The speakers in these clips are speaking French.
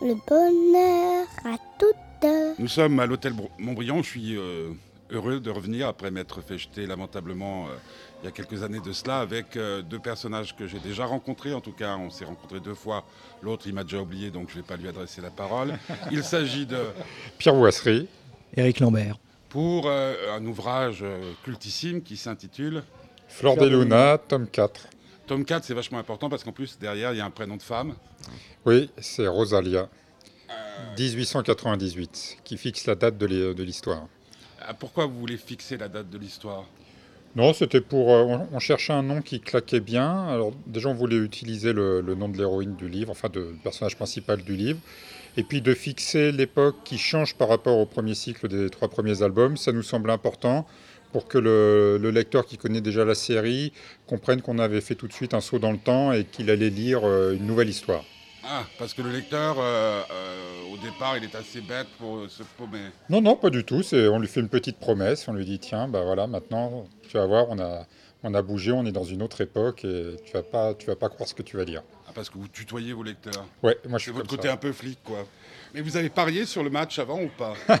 le bonheur à toutes. Nous sommes à l'hôtel Montbriand. Je suis euh, heureux de revenir après m'être fait jeter lamentablement euh, il y a quelques années de cela avec euh, deux personnages que j'ai déjà rencontrés. En tout cas, on s'est rencontrés deux fois. L'autre, il m'a déjà oublié, donc je ne vais pas lui adresser la parole. Il s'agit de Pierre Boisserie, Éric Lambert. Pour un ouvrage cultissime qui s'intitule Fleur des Luna, tome 4. Tome 4, c'est vachement important parce qu'en plus, derrière, il y a un prénom de femme. Oui, c'est Rosalia, 1898, qui fixe la date de l'histoire. Ah, pourquoi vous voulez fixer la date de l'histoire? Non, c'était pour. Euh, on, cherchait un nom qui claquait bien. Alors, déjà, on voulait utiliser le, nom de l'héroïne du livre, enfin, de, du personnage principal du livre. Et puis de fixer l'époque qui change par rapport au premier cycle des trois premiers albums, ça nous semblait important pour que le, lecteur qui connaît déjà la série comprenne qu'on avait fait tout de suite un saut dans le temps et qu'il allait lire euh, une nouvelle histoire. Ah, parce que le lecteur, euh, euh, au départ, il est assez bête pour se paumer. Non, non, pas du tout. On lui fait une petite promesse. On lui dit tiens, bah voilà, maintenant, tu vas voir, on a, on a bougé, on est dans une autre époque et tu vas pas, tu vas pas croire ce que tu vas dire. Ah, parce que vous tutoyez vos lecteurs. Ouais, moi je suis. C'est votre côté un peu flic, quoi. Mais vous avez parié sur le match avant ou pas?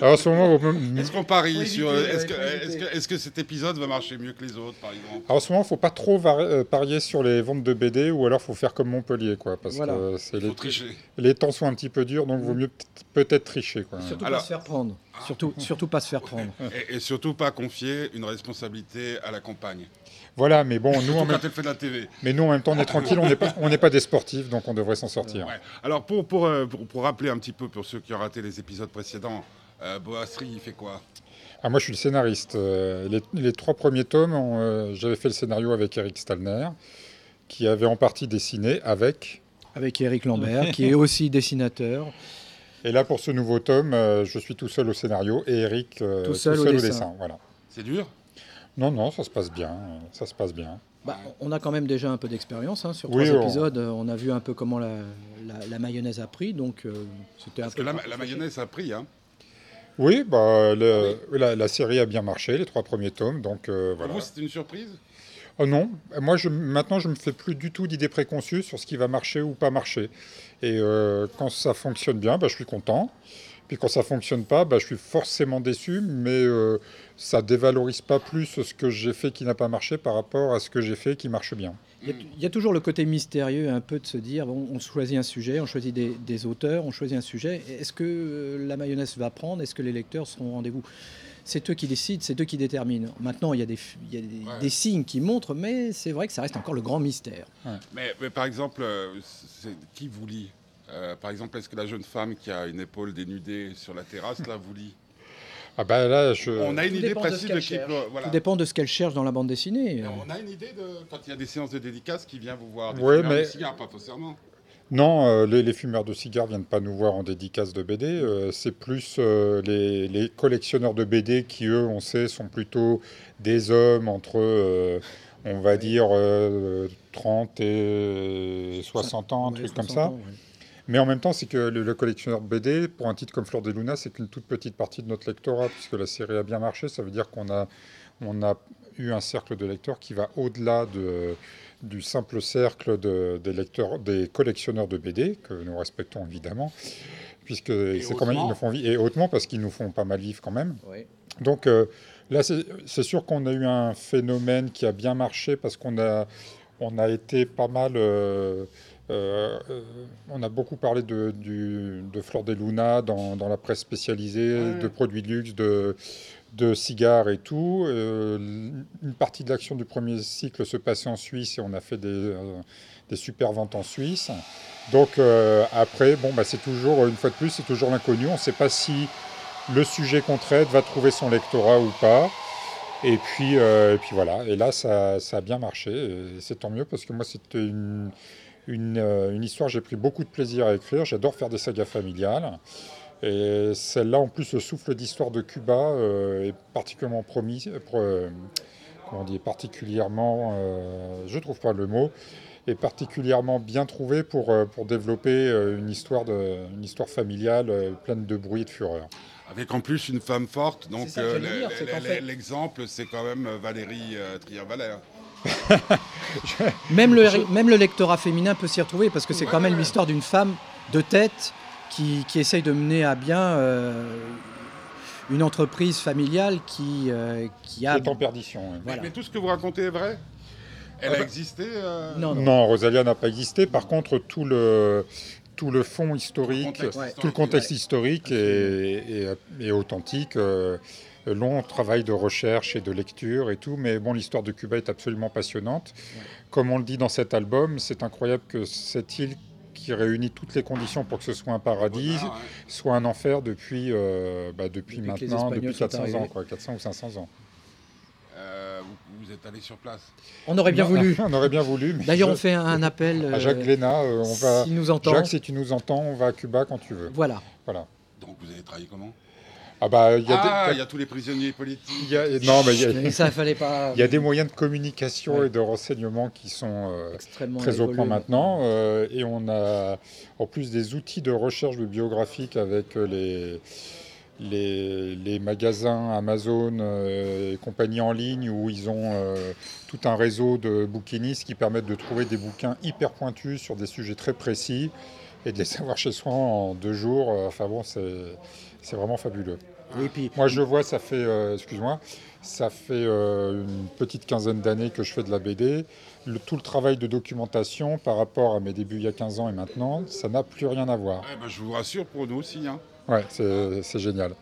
Alors, ce moment, Est-ce qu'on parie sur. Est-ce que, est que, cet épisode va marcher mieux que les autres, par exemple? Alors, en ce moment, il ne faut pas trop euh, parier sur les ventes de BD ou alors il faut faire comme Montpellier, quoi. Parce que c'est les, tricher. les temps sont un petit peu durs, donc il vaut mieux peut-être tricher. Quoi. Surtout pas se faire prendre. Surtout, surtout pas se faire prendre. Et, et surtout pas confier une responsabilité à la campagne. Voilà, mais bon, nous en même... fait de la TV. Mais nous en même temps, on est tranquille, on n'est pas, on n'est pas des sportifs, donc on devrait s'en sortir. Alors pour pour, euh, pour, pour, rappeler un petit peu pour ceux qui ont raté les épisodes précédents, euh, Boasserie, il fait quoi? Ah, moi, je suis le scénariste. Euh, les, les trois premiers tomes, euh, j'avais fait le scénario avec Eric Stalner, qui avait en partie dessiné avec. Avec Eric Lambert, qui est aussi dessinateur. Et là, pour ce nouveau tome, je suis tout seul au scénario et Eric tout seul, au, dessin. Voilà. C'est dur? Non, non, ça se passe bien. Ça se passe bien. Bah, on a quand même déjà un peu d'expérience hein, sur trois épisodes. On a vu un peu comment la, mayonnaise a pris, donc euh, c'était Parce que la, mayonnaise a pris, hein Oui, bah, la, série a bien marché, les trois premiers tomes, donc euh, voilà. Pour vous, c'était une surprise? Oh non, moi maintenant je me fais plus du tout d'idées préconçues sur ce qui va marcher ou pas marcher. Et euh, quand ça fonctionne bien, bah, je suis content. Puis quand ça fonctionne pas, bah, je suis forcément déçu, mais euh, ça dévalorise pas plus ce que j'ai fait qui n'a pas marché par rapport à ce que j'ai fait qui marche bien. Il y, a, toujours le côté mystérieux un peu de se dire bon, on choisit un sujet, on choisit des, auteurs, on choisit un sujet. Est-ce que euh, la mayonnaise va prendre? Est-ce que les lecteurs seront au rendez-vous? C'est eux qui décident, c'est eux qui déterminent. Maintenant, il y a des, des, signes qui montrent, mais c'est vrai que ça reste encore le grand mystère. Mais, mais, par exemple, euh, qui vous lit? Euh, par exemple, est-ce que la jeune femme qui a une épaule dénudée sur la terrasse, là, vous lit? Ah ben là, je... On a une idée précise de, qui Tout dépend de ce qu'elle cherche dans la bande dessinée. on a une idée de quand il y a des séances de dédicaces qui vient vous voir. Des oui, mais... pas forcément. Non, euh, les, fumeurs de cigares viennent pas nous voir en dédicace de BD. Euh, c'est plus les, les, collectionneurs de BD qui, eux, on sait, sont plutôt des hommes entre, on va dire, 30 et 60 ans, un truc comme ça. Mais en même temps, c'est que le, collectionneur de BD, pour un titre comme Fleur des Luna, c'est qu'une toute petite partie de notre lectorat, puisque la série a bien marché. Ça veut dire qu'on a, on a eu un cercle de lecteurs qui va au-delà de, du simple cercle de, des, lecteurs, des collectionneurs de BD, que nous respectons évidemment, puisque c'est quand même, ils nous font vivre, et hautement parce qu'ils nous font pas mal vivre quand même. Donc euh, là, c'est sûr qu'on a eu un phénomène qui a bien marché parce qu'on a, on a été pas mal. Euh, euh, on a beaucoup parlé de, du, de Fleur des Luna dans, la presse spécialisée, de produits de luxe, de, de cigares et tout. Euh, une partie de l'action du premier cycle se passait en Suisse et on a fait des, des super ventes en Suisse. Donc après, bon, bah, c'est toujours, une fois de plus, c'est toujours l'inconnu. On ne sait pas si le sujet qu'on traite va trouver son lectorat ou pas. Et puis, et puis voilà, et là ça, ça a bien marché, c'est tant mieux parce que moi c'était une, euh, une, histoire j'ai pris beaucoup de plaisir à écrire. J'adore faire des sagas familiales. Et celle-là, en plus, le souffle d'histoire de Cuba euh, est particulièrement promis, euh, comment dire, particulièrement, je trouve pas le mot, est particulièrement bien trouvé pour, pour développer une histoire, de, une histoire familiale pleine de bruit et de fureur. Avec en plus une femme forte, donc l'exemple, c'est quand même Valérie Trier-Valère. Même le, même le lectorat féminin peut s'y retrouver parce que c'est Ouais, quand même ouais. l'histoire d'une femme de tête qui, qui essaye de mener à bien euh, une entreprise familiale qui, euh, qui a. Qui est en perdition. Voilà. Mais tout ce que vous racontez est vrai? Elle Ah a bah- existé euh, Non, non. Non, Rosalia n'a pas existé. Par contre, tout le, tout le fond historique, contexte Ouais. tout le contexte Ouais. historique est, est- est authentique. euh, long travail de recherche et de lecture et tout, mais bon, l'histoire de Cuba est absolument passionnante. Comme on le dit dans cet album, c'est incroyable que cette île qui réunit toutes les conditions pour que ce soit un paradis, ouais. soit un enfer depuis, euh, bah, depuis, maintenant, depuis sont 400 ans, quoi, 400 ou 500 ans. Euh, vous, vous êtes allé sur place On aurait bien Non, voulu. on aurait bien voulu. D'ailleurs, on fait un, appel. à Jacques euh, Glénat, euh, on va. S'il nous entend. Jacques, si tu nous entends, on va à Cuba quand tu veux. Voilà. Voilà. Donc vous avez travaillé comment? Ah bah il y a Ah, des. il y a tous les prisonniers politiques. il y a- non mais y a- ça, fallait pas. il y a des moyens de communication Ouais. et de renseignement qui sont euh, extrêmement très au point maintenant. euh, et on a en plus des outils de recherche bibliographique avec euh, les, les, les magasins Amazon euh, et compagnie en ligne où ils ont euh, tout un réseau de bouquinistes qui permettent de trouver des bouquins hyper pointus sur des sujets très précis et de les savoir chez soi en deux jours. Enfin bon, c'est c'est vraiment fabuleux. Et puis, Moi, je vois, ça fait, euh, excuse-moi, ça fait euh, une petite quinzaine d'années que je fais de la BD. Le- tout le travail de documentation par rapport à mes débuts il y a 15 ans et maintenant, ça n'a plus rien à voir. Eh ben, je vous rassure, pour nous aussi. Hein. Ouais, c'est c'est génial.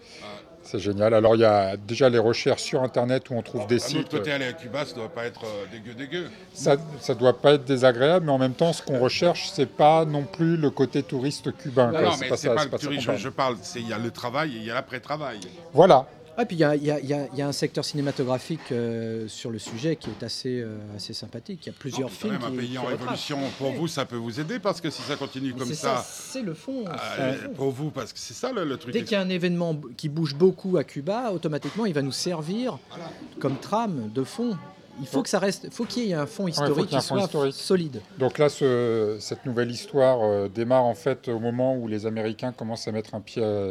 C'est génial. Alors, il y a déjà les recherches sur Internet où on trouve des sites. côté, aller à Cuba, ça doit pas être euh, dégueu, dégueu. Ça ne doit pas être désagréable, mais en même temps, ce qu'on recherche, c'est pas non plus le côté touriste cubain. Non, quoi. non, C'est mais pas c'est pas le pas qu'on tourisme, parle. je parle. c'est- Il y a le travail et il y a l'après-travail. Voilà. Ah, puis il y a, il y a- il y a- y a un secteur cinématographique euh, sur le sujet qui est assez, euh, assez sympathique. Il y a plusieurs Non, mais films quand même, qui, un pays qui en révolution, pour vous, ça peut vous aider parce que si ça continue Mais comme ça, c'est le fond. euh, c'est le fond. pour vous, parce que c'est ça le, le truc. Dès qu'il y a un événement qui bouge beaucoup à Cuba, automatiquement, il va nous servir Voilà. comme trame de fond. Il faut que ça reste, faut qu'il y ait un fond historique un qui fond soit historique. solide. Donc là, ce- cette nouvelle histoire euh, démarre en fait au moment où les Américains commencent à mettre un pied à,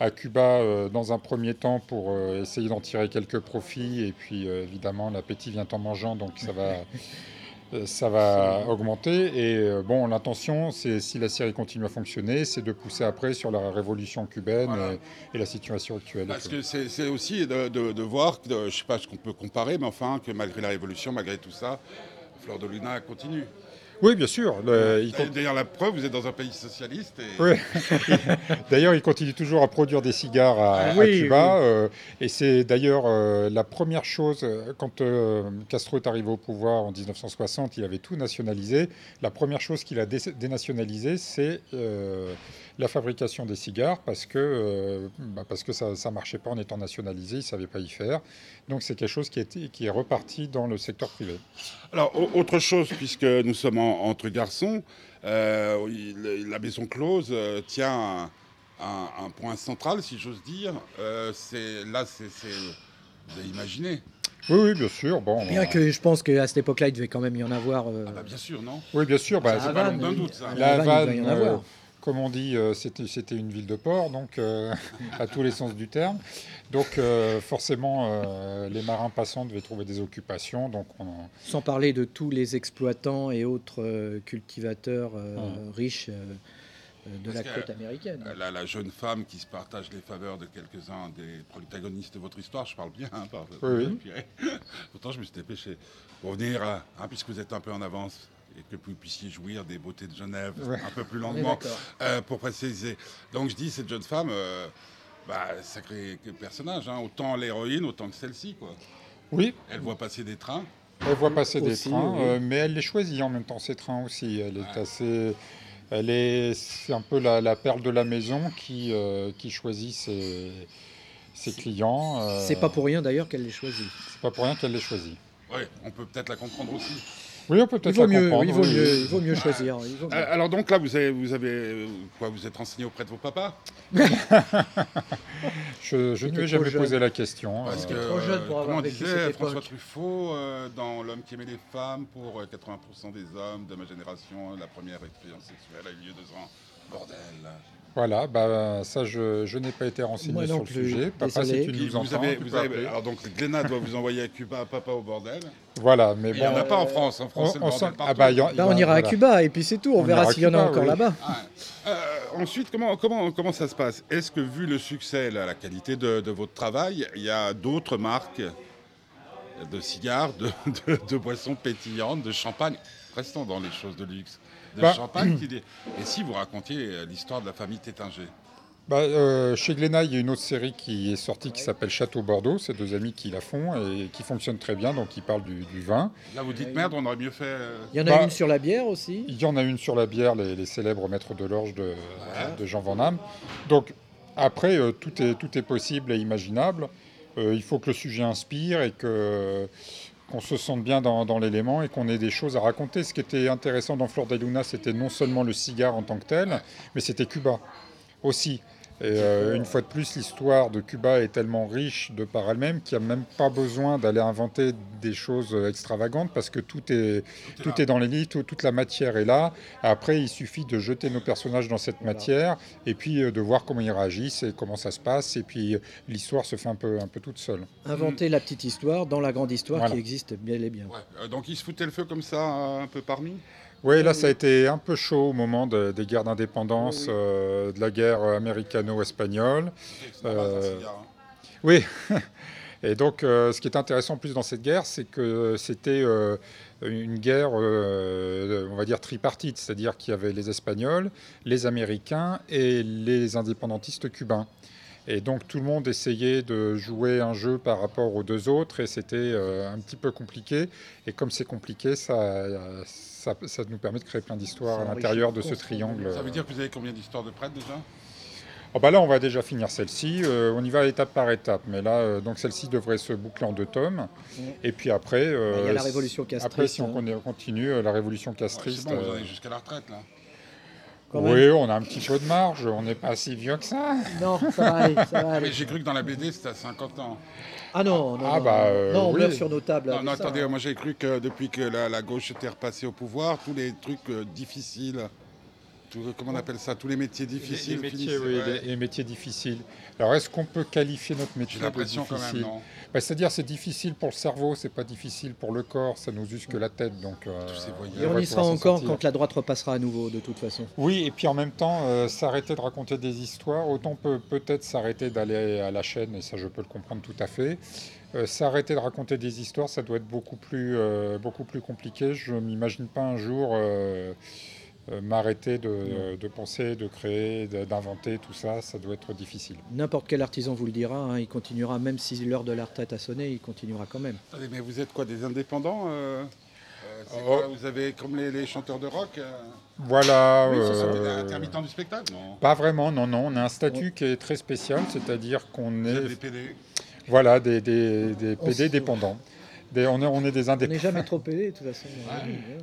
à Cuba euh, dans un premier temps pour euh, essayer d'en tirer quelques profits. Et puis euh, évidemment, l'appétit vient en mangeant, donc ça va, ça va augmenter. Et bon, l'intention, c'est si la série continue à fonctionner, c'est de pousser après sur la révolution cubaine Voilà. et, et la situation actuelle. Parce que c'est aussi de, de- de voir, de- je sais pas ce qu'on peut comparer, mais enfin, que malgré la révolution, malgré tout ça, Fleur de Luna continue. Oui, bien sûr. le- il Et D'ailleurs, la preuve, vous êtes dans un pays socialiste. Et... Oui. d'ailleurs, il continue toujours à produire des cigares à, à Oui, Cuba. euh, et c'est d'ailleurs euh, la première chose, euh, quand euh, Castro est arrivé au pouvoir en 1960, il avait tout nationalisé. La première chose qu'il a dé- dénationalisé, c'est euh, la fabrication des cigares, parce que, euh, bah, parce que ça ne marchait pas en étant nationalisé, il ne savait pas y faire. Donc c'est quelque chose qui, était, qui est reparti dans le secteur privé. Alors, au- autre chose, puisque nous sommes en- entre garçons, euh, il- la maison close euh, tient un, un- un point central, si j'ose dire. Euh, c'est là, c'est vous avez imaginé. Oui, oui, bien sûr. Bon, Bien euh, que je pense qu'à cette époque-là, il devait quand même y en avoir. euh, Ah bah, bien sûr, non Oui, bien sûr. bah, c'est pas d'un doute, ça. La Havane, il doit y en euh, avoir. Comme on dit, euh, c'était une ville de port, donc euh, à tous les sens du terme. Donc euh, forcément, euh, les marins passants devaient trouver des occupations. Donc on, Sans parler de tous les exploitants et autres euh, cultivateurs euh, Hum. riches de Parce la côte américaine. La, la jeune femme qui se partage les faveurs de quelques-uns des protagonistes de votre histoire, je parle bien, hein, par- Oui, oui. Pourtant, je me suis dépêché. Pour venir, à- hein, puisque vous êtes un peu en avance et que vous puissiez jouir des beautés de Genève Ouais. un peu plus longuement, euh, pour préciser. Donc, je dis, cette jeune femme, euh, bah, sacré personnage, hein, autant l'héroïne, autant que celle-ci. quoi. Oui, Elle voit passer des trains. elle voit passer des trains, oui. euh, mais elle les choisit en même temps, ces trains aussi. Elle est Ouais. assez... Elle est, c'est un peu la, la perle de la maison qui, euh, qui choisit ses, ses clients. euh, C'est pas pour rien d'ailleurs qu'elle les choisit. c'est pas pour rien qu'elle les choisit. Oui, on peut peut-être la comprendre aussi. Oui, on peut Il peut-être vaut, la mieux, comprendre. il, vaut oui, mieux, il vaut mieux choisir. il vaut mieux. Alors donc là, vous avez, vous avez euh, quoi Vous êtes renseigné auprès de vos papas? Je, je ne lui ai jamais jeune. posé la question. Parce euh, que, trop jeune pour euh, avoir comment disait cette François époque. Truffaut euh, dans L'homme qui aimait les femmes, pour euh, 80% des hommes de ma génération, la première expérience sexuelle a eu lieu deux ans. Bordel. Voilà, bah, ça, je, je n'ai pas été renseigné sur le plus, sujet. Papa, désolé. si tu nous vous entends, avez, tu vous peux avez- appeler. alors donc Glénat doit vous envoyer à Cuba à papa au bordel. Voilà, mais Il n'y en a pas en France. En France, on- c'est le on bordel sent- partout. ah bah, il y en- Là, on ira voilà. à Cuba et puis c'est tout. On, On verra ira à s'il y en a Cuba, encore oui. là-bas. Ah, euh, ensuite, comment, comment, comment ça se passe? Est-ce que, vu le succès, la, la qualité de, de votre travail, il y a d'autres marques de cigares, de, de- de boissons pétillantes, de champagne? Restons dans les choses de luxe. De Bah, champagne qui dé- Et si vous racontiez euh, l'histoire de la famille Tétinger? Bah, euh, chez Glénat, il y a une autre série qui est sortie qui s'appelle Château Bordeaux. C'est deux amis qui la font et qui fonctionne très bien. Donc, ils parlent du, du vin. Là, vous dites merde, on aurait mieux fait. euh, Il y en a Bah, une sur la bière aussi. Il y en a une sur la bière, les, les célèbres maîtres de l'orge de, de Jean Van Damme. Donc, après, euh, tout, est, tout est possible et imaginable. Euh, il faut que le sujet inspire et que qu'on se sente bien dans, l'élément et qu'on ait des choses à raconter. Ce qui était intéressant dans Flor de Luna, c'était non seulement le cigare en tant que tel, mais c'était Cuba aussi. Et euh, une fois de plus, l'histoire de Cuba est tellement riche de par elle-même qu'il n'y a même pas besoin d'aller inventer des choses extravagantes parce que tout est, tout est dans les livres, tout- toute la matière est là. Après, il suffit de jeter nos personnages dans cette Voilà. matière et puis euh, de voir comment ils réagissent et comment ça se passe. Et puis euh, l'histoire se fait un peu, un peu toute seule. Inventer la petite histoire dans la grande histoire Voilà. qui existe bien et bien. ouais. Euh, donc, ils se foutaient le feu comme ça, un peu parmi Oui, là, ça a été un peu chaud au moment de- des guerres d'indépendance, euh, de la guerre américano-espagnole. C'est un Euh, hein. Oui. Et donc, euh, ce qui est intéressant en plus dans cette guerre, c'est que c'était euh, une guerre, euh, on va dire, tripartite, c'est-à-dire qu'il y avait les Espagnols, les Américains et les indépendantistes cubains. Et donc, tout le monde essayait de jouer un jeu par rapport aux deux autres, et c'était euh, un petit peu compliqué. Et comme c'est compliqué, ça, ça, ça nous permet de créer plein d'histoires à l'intérieur de ce triangle. Ça veut dire que vous avez combien d'histoires de prêtres déjà? Oh bah là, on va déjà finir celle-ci. Euh, on y va étape par étape. Mais là, euh, donc celle-ci devrait se boucler en deux tomes. Ouais. Et puis après, euh, Bah, il y a la révolution castriste, Après, si on hein. continue, euh, la révolution Ouais, castriste. C'est bon, vous avez jusqu'à la retraite là. Quand même. oui, on a un petit peu de marge. On n'est pas si vieux que ça. Non, ça va aller, ça va Mais aller. j'ai cru que dans la BD c'était à 50 ans. Ah non, non, Ah, non, bah, non. euh, non, on oui. meurt sur nos tables. Non, attendez, hein. moi j'ai cru que depuis que la, la gauche était repassée au pouvoir, tous les trucs euh, difficiles, tout- comment on appelle ça, tous les métiers difficiles. les, métiers, finissaient, oui, ouais. les, les métiers difficiles. Alors, est-ce qu'on peut qualifier notre métier J'ai de l'impression quand difficile même, non Bah, C'est-à-dire, c'est difficile pour le cerveau, c'est pas difficile pour le corps. Ça nous use que la tête, donc. euh, Et on y sera encore sortir. quand la droite repassera à nouveau, de toute façon. Oui, et puis en même temps, euh, s'arrêter de raconter des histoires, autant peut peut-être s'arrêter d'aller à la chaîne, et ça je peux le comprendre tout à fait. Euh, s'arrêter de raconter des histoires, ça doit être beaucoup plus, euh, beaucoup plus compliqué. Je ne m'imagine pas un jour euh, euh, m'arrêter de, de penser, de créer, d'inventer, tout ça, ça doit être difficile. N'importe quel artisan vous le dira, hein, il continuera, même si l'heure de la retraite a sonné, il continuera quand même. Mais vous êtes quoi, des indépendants euh Euh, Oh. quoi, Vous avez comme les, les chanteurs de rock euh, Voilà. oui, ce sont des euh, intermittents du spectacle, non? pas vraiment, non, non. On a un statut qui est très spécial, c'est-à-dire qu'on est, des PD voilà, des, des, des PD dépendants. Des- on, est, on est des On indépendants. n'est jamais trop aidé, de toute façon.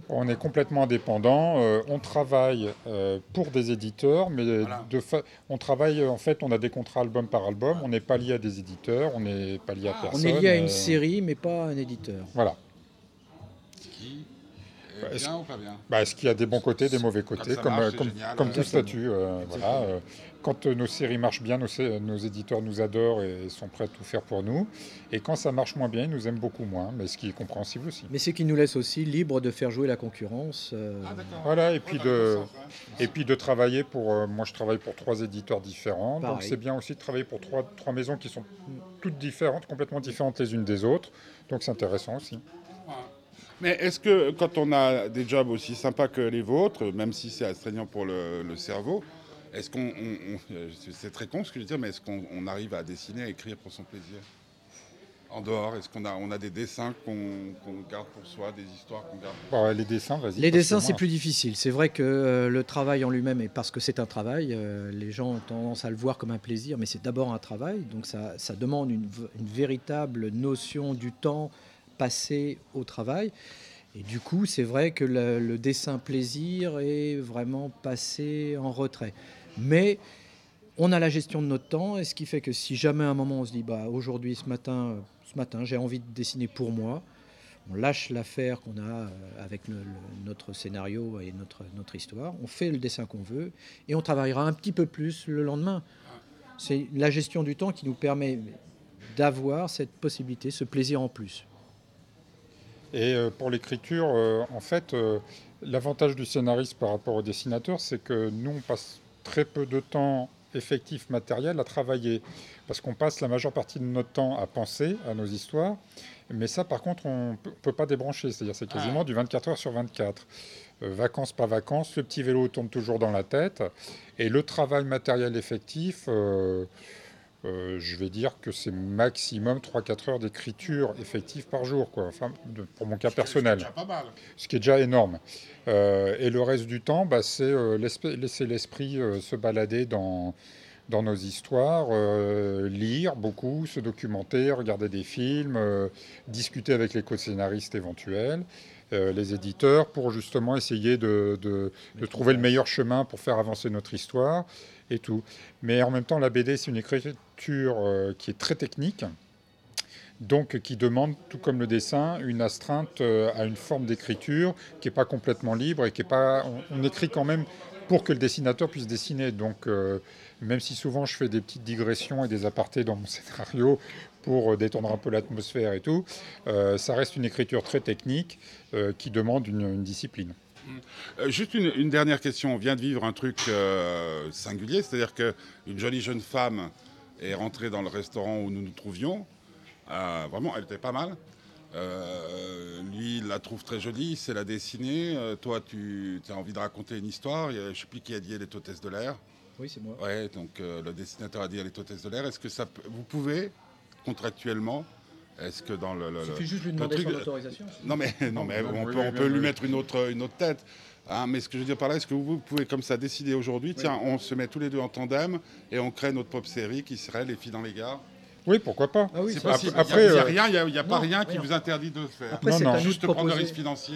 On est complètement indépendant. euh, on travaille euh, pour des éditeurs, mais Voilà. de fa- on travaille en fait, on a des contrats album par album. On n'est pas lié à des éditeurs, on n'est pas lié à Ah. On personne. est lié à une euh, série, mais pas à un éditeur. Voilà. Qui? Bah, est est-ce- Bien ou pas bien Bah, Est-ce qu'il y a des bons côtés, des mauvais côtés, comme, marche, c'est comme, génial, comme tout statut euh, voilà, euh, Quand euh, nos séries marchent bien, nos, éditeurs nous adorent et sont prêts à tout faire pour nous. Et quand ça marche moins bien, ils nous aiment beaucoup moins, mais ce qui est compréhensible aussi. Mais c'est qui nous laisse aussi libre de faire jouer la concurrence. euh, Ah. Voilà, et puis de. Et puis travailler pour. euh, moi, je travaille pour trois éditeurs différents. Donc, c'est bien aussi de travailler pour trois, trois maisons qui sont toutes différentes, complètement différentes les unes des autres. Donc, c'est intéressant aussi. Mais est-ce que quand on a des jobs aussi sympas que les vôtres, même si c'est astreignant pour le, le cerveau, est-ce qu'on, on- on- euh, c'est- très con ce que je veux dire, mais est-ce qu'on on arrive à dessiner, à écrire pour son plaisir? En dehors, est-ce qu'on a, on a des dessins qu'on garde pour soi, des histoires qu'on garde Bon, ouais, les dessins, vas-y. Les dessins, c'est plus difficile. C'est vrai que euh, le travail en lui-même, et parce que c'est un travail, euh, les gens ont tendance à le voir comme un plaisir, mais c'est d'abord un travail. Donc ça, ça demande une véritable notion du temps passé au travail. Et du coup, c'est vrai que le, dessin plaisir est vraiment passé en retrait. Mais on a la gestion de notre temps, et ce qui fait que si jamais à un moment on se dit, bah, aujourd'hui, ce matin, ce matin j'ai envie de dessiner pour moi, on lâche l'affaire qu'on a euh, avec notre scénario et notre, notre histoire, on fait le dessin qu'on veut et on travaillera un petit peu plus le lendemain. C'est la gestion du temps qui nous permet d'avoir cette possibilité, ce plaisir en plus. Et euh, pour l'écriture, euh, en fait, euh, l'avantage du scénariste par rapport au dessinateur, c'est que nous, on passe très peu de temps effectif matériel à travailler. Parce qu'on passe la majeure partie de notre temps à penser à nos histoires. Mais ça, par contre, on ne peut pas débrancher. C'est-à-dire c'est quasiment du 24 heures sur 24. Euh, vacances, pas vacances, le petit vélo tourne toujours dans la tête. Et le travail matériel effectif, euh, euh, je vais dire que c'est maximum 3-4 heures d'écriture effective par jour, quoi. Enfin, de- pour mon cas personnel, C'est déjà pas mal. ce qui est déjà énorme. Euh, et le reste du temps, bah, c'est euh, laisser l'esprit se balader dans, dans nos histoires, lire beaucoup, se documenter, regarder des films, discuter avec les co-scénaristes éventuels, euh, les éditeurs, pour justement essayer de, de- de trouver le meilleur chemin pour faire avancer notre histoire et tout. Mais en même temps, la BD, c'est une écriture euh, qui est très technique. Donc, qui demande, tout comme le dessin, une astreinte euh, à une forme d'écriture qui n'est pas complètement libre et qui est pas. On, on écrit quand même pour que le dessinateur puisse dessiner. Donc, euh, même si souvent je fais des petites digressions et des apartés dans mon scénario pour euh, détendre un peu l'atmosphère et tout, euh, ça reste une écriture très technique qui demande une, discipline. Juste une, une dernière question. On vient de vivre un truc singulier, c'est-à-dire qu'une jolie jeune femme est rentrée dans le restaurant où nous nous trouvions. Vraiment, elle était pas mal. Euh, lui, il la trouve très jolie, c'est la dessiner. Euh, toi, tu as envie de raconter une histoire. Je ne sais plus qui a dit elle est hôtesse de l'air. Oui, c'est moi. Ouais, donc euh, le dessinateur a dit elle est hôtesse de l'air. Est-ce que ça, vous pouvez contractuellement, est-ce que dans le, le- suffit juste lui demander truc- son autorisation. non mais, non, mais on peut, on lui mettre une autre, une autre tête. Hein, mais ce que je veux dire par là, est-ce que vous pouvez comme ça décider aujourd'hui, tiens, on se met tous les deux en tandem et on crée notre pop série qui serait Les filles dans les gares Oui, pourquoi pas Ah oui, C'est c'est possible. Après, il n'y a, euh, rien, il y a, il y a pas non, rien qui rien. vous interdit de le faire. Après, Non, non. Juste prendre le risque financier.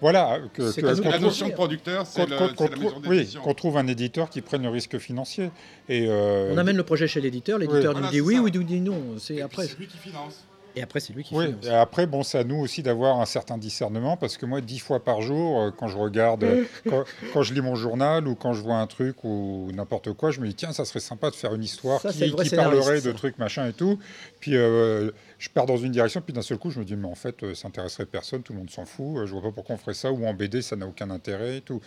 Voilà. Que, que- de La notion de producteur, c'est la trouve- maison oui, qu'on trouve un éditeur qui prenne le risque financier. Et, euh, On amène le projet chez l'éditeur, l'éditeur nous dit oui ça. ou il nous dit non. C'est après. c'est lui qui finance. Et après, c'est lui qui Oui, finance. et après, bon, c'est à nous aussi d'avoir un certain discernement parce que moi, dix fois par jour, euh, quand je regarde, euh, quand, quand je lis mon journal ou quand je vois un truc ou n'importe quoi, je me dis, tiens, ça serait sympa de faire une histoire Ça, qui, parlerait de trucs, machin et tout. Puis euh, je pars dans une direction, puis d'un seul coup, je me dis, mais en fait, euh, ça intéresserait personne, tout le monde s'en fout, euh, je vois pas pourquoi on ferait ça, ou en BD, ça n'a aucun intérêt et tout.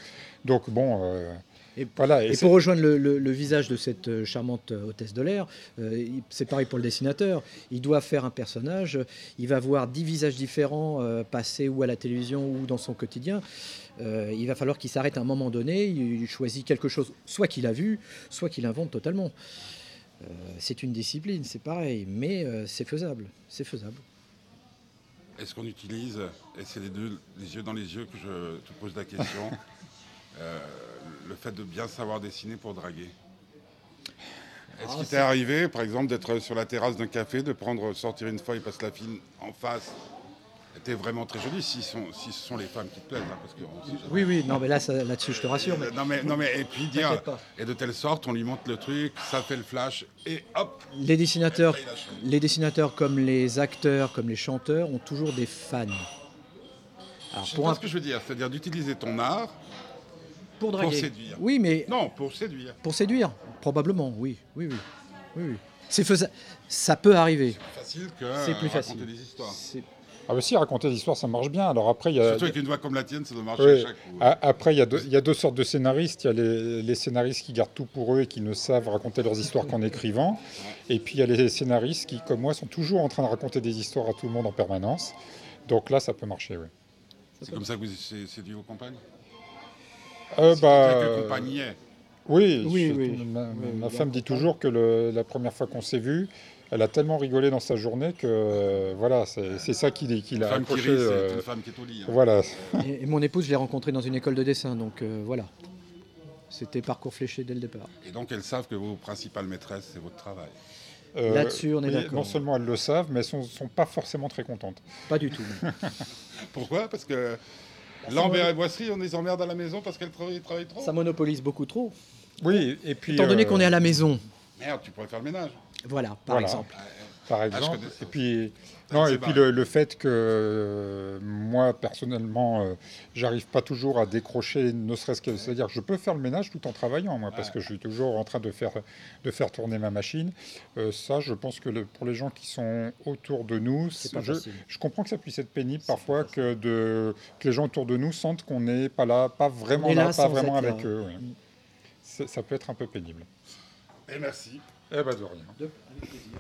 Donc, bon, euh, Et- voilà. Et c'est- pour rejoindre le, le- le visage de cette euh, charmante euh, hôtesse de l'air, euh, c'est pareil pour le dessinateur. Il doit faire un personnage, il va voir dix visages différents euh, passer ou à la télévision ou dans son quotidien. Euh, il va falloir qu'il s'arrête à un moment donné, il, il choisit quelque chose, soit qu'il a vu, soit qu'il invente totalement. Euh, c'est une discipline, c'est pareil, mais euh, c'est faisable. C'est faisable. Est-ce qu'on utilise, et c'est les deux, les yeux dans les yeux que je te pose la question, euh, le fait de bien savoir dessiner pour draguer Est-ce Ah, qu'il t'est arrivé, par exemple, d'être sur la terrasse d'un café, de prendre, sortir une feuille parce que la fille en face était vraiment très jolie, si, sont, si ce sont les femmes qui te plaisent, hein, parce que. Oui, oui, non, mais là, ça- là-dessus, je te rassure. mais Non mais, non mais et puis dire et de telle sorte on lui montre le truc, ça fait le flash et hop Les dessinateurs, les dessinateurs comme les acteurs, comme les chanteurs ont toujours des fans. Alors, Je sais pour, pas un- ce que je veux dire, c'est-à-dire d'utiliser ton art. Pour draguer. séduire. Oui, mais Non, pour séduire. pour séduire, probablement, oui, oui, oui, oui, oui. C'est faisable. Ça peut arriver. Facile que C'est plus euh, facile. raconter des histoires. C'est- Ah bah si, raconter des histoires, ça marche bien. Alors après, il y a... Surtout avec une voix comme la tienne, ça doit marcher Oui. à chaque coup. Après, il y, a deux- il y a deux sortes de scénaristes. Il y a les, les scénaristes qui gardent tout pour eux et qui ne savent raconter leurs histoires qu'en écrivant. Et puis, il y a les scénaristes qui, comme moi, sont toujours en train de raconter des histoires à tout le monde en permanence. Donc là, ça peut marcher, oui. C'est comme ça que vous sé- séduit vos compagnes Euh, C'est bah, quelqu'un oui, Oui, je- oui. Ma, Oui, ma femme dit toujours que le- la première fois qu'on s'est vu, elle a tellement rigolé dans sa journée que euh, voilà, c'est ça qui, l'a qui accroché. rit, euh, une femme qui est au lit. hein. voilà. Et, et mon épouse, je l'ai rencontrée dans une école de dessin, donc euh, voilà. C'était parcours fléché dès le départ. Et donc elles savent que vos principales maîtresses, c'est votre travail. Euh, Là-dessus, on est d'accord. Non seulement elles le savent, mais elles ne sont, sont pas forcément très contentes. Pas du tout. Pourquoi? Parce que Lambert va. et Boisserie, on les emmerde à la maison parce qu'elles travaillent, travaillent trop Ça monopolise beaucoup trop. Oui, et puis. Étant donné euh, qu'on est à la maison, Merde, tu pourrais faire le ménage. voilà, par Voilà. exemple. Par je exemple. et puis, Ça, non, et puis le, le fait que euh, moi personnellement, euh, j'arrive pas toujours à décrocher, ne serait-ce que, c'est-à-dire que je peux faire le ménage tout en travaillant, moi, parce que je suis toujours en train de faire, de faire tourner ma machine. Euh, ça, je pense que le- pour les gens qui sont autour de nous, pas je, je comprends que ça puisse être pénible parfois que, de, que les gens autour de nous sentent qu'on n'est pas là, pas vraiment là, là pas vraiment là, avec eux. ouais. Ça peut être un peu pénible. Et merci. Eh ben de rien. De- avec plaisir.